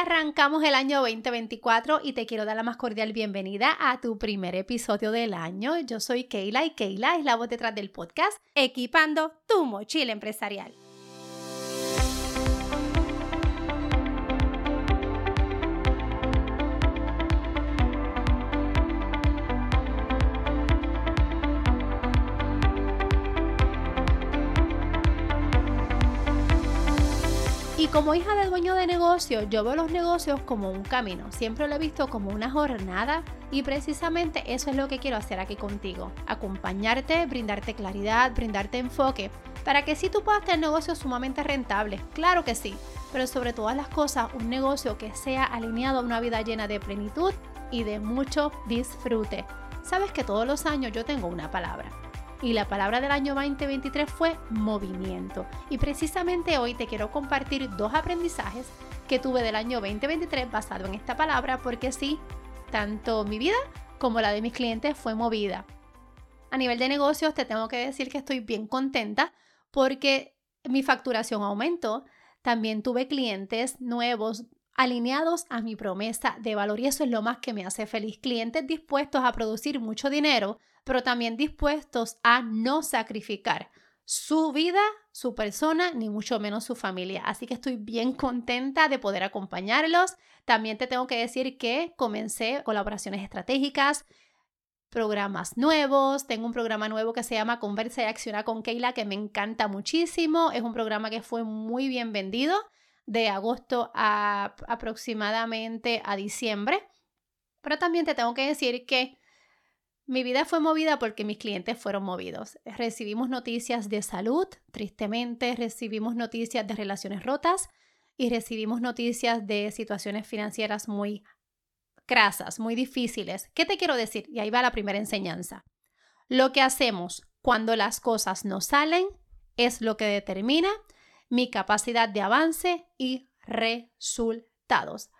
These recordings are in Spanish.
arrancamos el año 2024 y te quiero dar la más cordial bienvenida a tu primer episodio del año. Yo soy Keila y Keila es la voz detrás del podcast Equipando tu mochila empresarial. Como hija de dueño de negocio, yo veo los negocios como un camino. Siempre lo he visto como una jornada y precisamente eso es lo que quiero hacer aquí contigo. Acompañarte, brindarte claridad, brindarte enfoque, para que sí tú puedas tener negocios sumamente rentables. Claro que sí, pero sobre todas las cosas, un negocio que sea alineado a una vida llena de plenitud y de mucho disfrute. Sabes que todos los años yo tengo una palabra y la palabra del año 2023 fue movimiento. Y precisamente hoy te quiero compartir dos aprendizajes que tuve del año 2023 basado en esta palabra porque sí, tanto mi vida como la de mis clientes fue movida. A nivel de negocios te tengo que decir que estoy bien contenta porque mi facturación aumentó. También tuve clientes nuevos alineados a mi promesa de valor y eso es lo más que me hace feliz. Clientes dispuestos a producir mucho dinero pero también dispuestos a no sacrificar su vida, su persona, ni mucho menos su familia. Así que estoy bien contenta de poder acompañarlos. También te tengo que decir que comencé colaboraciones estratégicas, programas nuevos. Tengo un programa nuevo que se llama Conversa y Acciona con Keila que me encanta muchísimo. Es un programa que fue muy bien vendido de agosto a aproximadamente a diciembre. Pero también te tengo que decir que mi vida fue movida porque mis clientes fueron movidos. Recibimos noticias de salud, tristemente, recibimos noticias de relaciones rotas y recibimos noticias de situaciones financieras muy crasas, muy difíciles. ¿Qué te quiero decir? Y ahí va la primera enseñanza. Lo que hacemos cuando las cosas no salen es lo que determina mi capacidad de avance y resultados.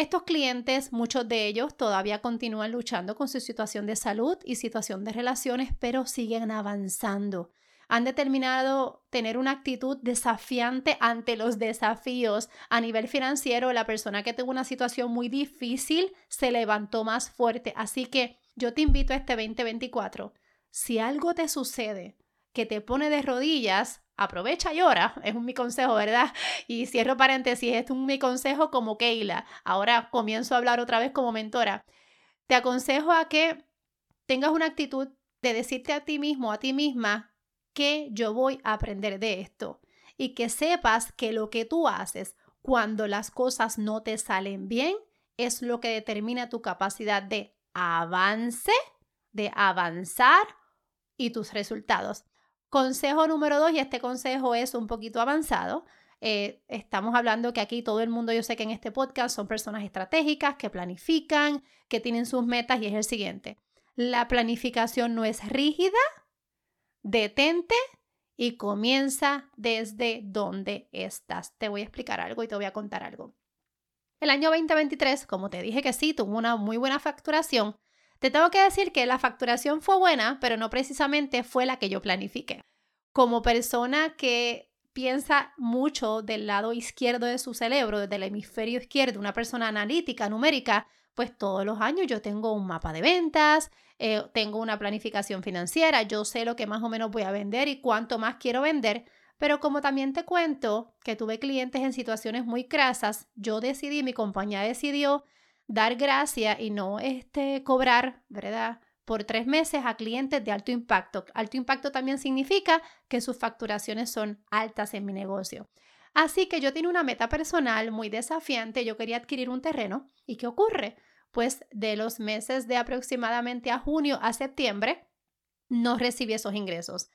Estos clientes, muchos de ellos todavía continúan luchando con su situación de salud y situación de relaciones, pero siguen avanzando. Han determinado tener una actitud desafiante ante los desafíos. A nivel financiero, la persona que tuvo una situación muy difícil se levantó más fuerte. Así que yo te invito a este 2024. Si algo te sucede que te pone de rodillas, aprovecha y ora, es un mi consejo, ¿verdad? Y cierro paréntesis, es un mi consejo como Keila. Ahora comienzo a hablar otra vez como mentora. Te aconsejo a que tengas una actitud de decirte a ti mismo, a ti misma, que yo voy a aprender de esto. Y que sepas que lo que tú haces cuando las cosas no te salen bien es lo que determina tu capacidad de avance, de avanzar y tus resultados. Consejo número dos, y este consejo es un poquito avanzado. Eh, estamos hablando que aquí todo el mundo, yo sé que en este podcast son personas estratégicas que planifican, que tienen sus metas y es el siguiente. La planificación no es rígida, detente y comienza desde donde estás. Te voy a explicar algo y te voy a contar algo. El año 2023, como te dije que sí, tuvo una muy buena facturación, te tengo que decir que la facturación fue buena, pero no precisamente fue la que yo planifiqué. Como persona que piensa mucho del lado izquierdo de su cerebro, del hemisferio izquierdo, una persona analítica, numérica, pues todos los años yo tengo un mapa de ventas, eh, tengo una planificación financiera, yo sé lo que más o menos voy a vender y cuánto más quiero vender, pero como también te cuento que tuve clientes en situaciones muy crasas, yo decidí, mi compañía decidió dar gracia y no este, cobrar, ¿verdad? Por tres meses a clientes de alto impacto. Alto impacto también significa que sus facturaciones son altas en mi negocio. Así que yo tenía una meta personal muy desafiante. Yo quería adquirir un terreno. ¿Y qué ocurre? Pues de los meses de aproximadamente a junio a septiembre, no recibí esos ingresos.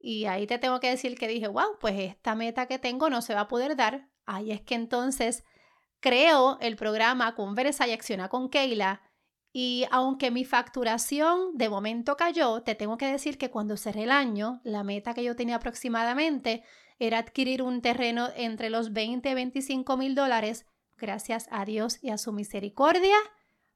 Y ahí te tengo que decir que dije, wow, pues esta meta que tengo no se va a poder dar. Ahí es que entonces creo el programa Conversa y Acciona con Keila y aunque mi facturación de momento cayó, te tengo que decir que cuando cerré el año, la meta que yo tenía aproximadamente era adquirir un terreno entre los 20 y 25 mil dólares. Gracias a Dios y a su misericordia,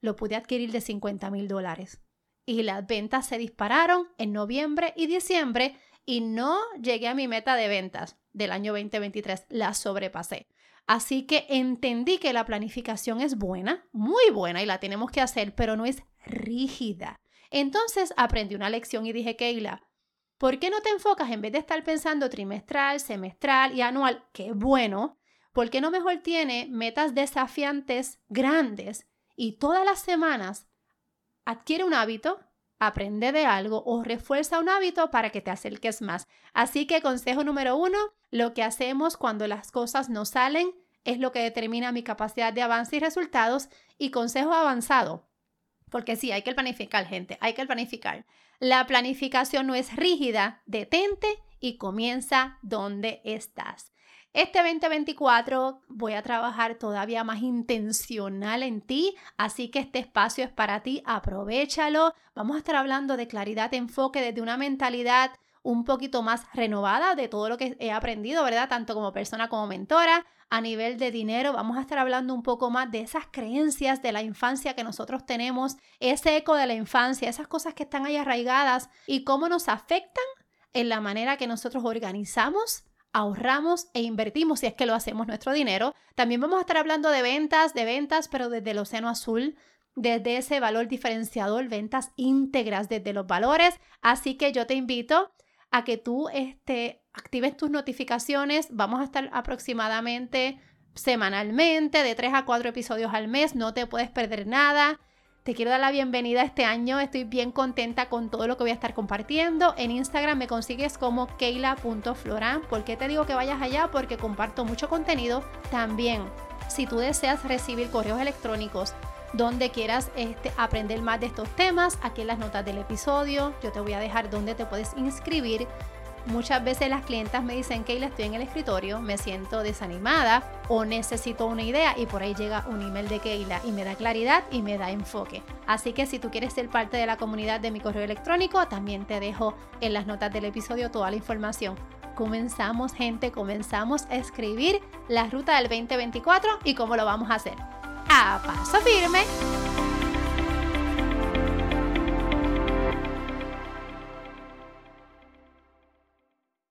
lo pude adquirir de 50 mil dólares. Y las ventas se dispararon en noviembre y diciembre y no llegué a mi meta de ventas del año 2023, la sobrepasé. Así que entendí que la planificación es buena, muy buena y la tenemos que hacer, pero no es rígida. Entonces aprendí una lección y dije, Keila, ¿por qué no te enfocas en vez de estar pensando trimestral, semestral y anual? Qué bueno. ¿Por qué no mejor tiene metas desafiantes grandes y todas las semanas adquiere un hábito, aprende de algo o refuerza un hábito para que te acerques más? Así que consejo número uno, lo que hacemos cuando las cosas no salen es lo que determina mi capacidad de avance y resultados. Y consejo avanzado, porque sí, hay que planificar, gente, hay que planificar. La planificación no es rígida, detente y comienza donde estás. Este 2024 voy a trabajar todavía más intencional en ti, así que este espacio es para ti, aprovechalo. Vamos a estar hablando de claridad, enfoque desde una mentalidad un poquito más renovada de todo lo que he aprendido, ¿verdad? Tanto como persona como mentora. A nivel de dinero, vamos a estar hablando un poco más de esas creencias de la infancia que nosotros tenemos, ese eco de la infancia, esas cosas que están ahí arraigadas y cómo nos afectan en la manera que nosotros organizamos ahorramos e invertimos si es que lo hacemos nuestro dinero. También vamos a estar hablando de ventas, de ventas, pero desde el océano azul, desde ese valor diferenciador, ventas íntegras desde los valores. Así que yo te invito a que tú este, actives tus notificaciones. Vamos a estar aproximadamente semanalmente, de 3 a 4 episodios al mes. No te puedes perder nada. Te quiero dar la bienvenida este año. Estoy bien contenta con todo lo que voy a estar compartiendo. En Instagram me consigues como keila.floran. ¿Por qué te digo que vayas allá? Porque comparto mucho contenido. También, si tú deseas recibir correos electrónicos donde quieras este, aprender más de estos temas, aquí en las notas del episodio, yo te voy a dejar donde te puedes inscribir. Muchas veces las clientas me dicen que estoy en el escritorio, me siento desanimada o necesito una idea y por ahí llega un email de Keila y me da claridad y me da enfoque. Así que si tú quieres ser parte de la comunidad de mi correo electrónico, también te dejo en las notas del episodio toda la información. Comenzamos gente, comenzamos a escribir la ruta del 2024 y cómo lo vamos a hacer a paso firme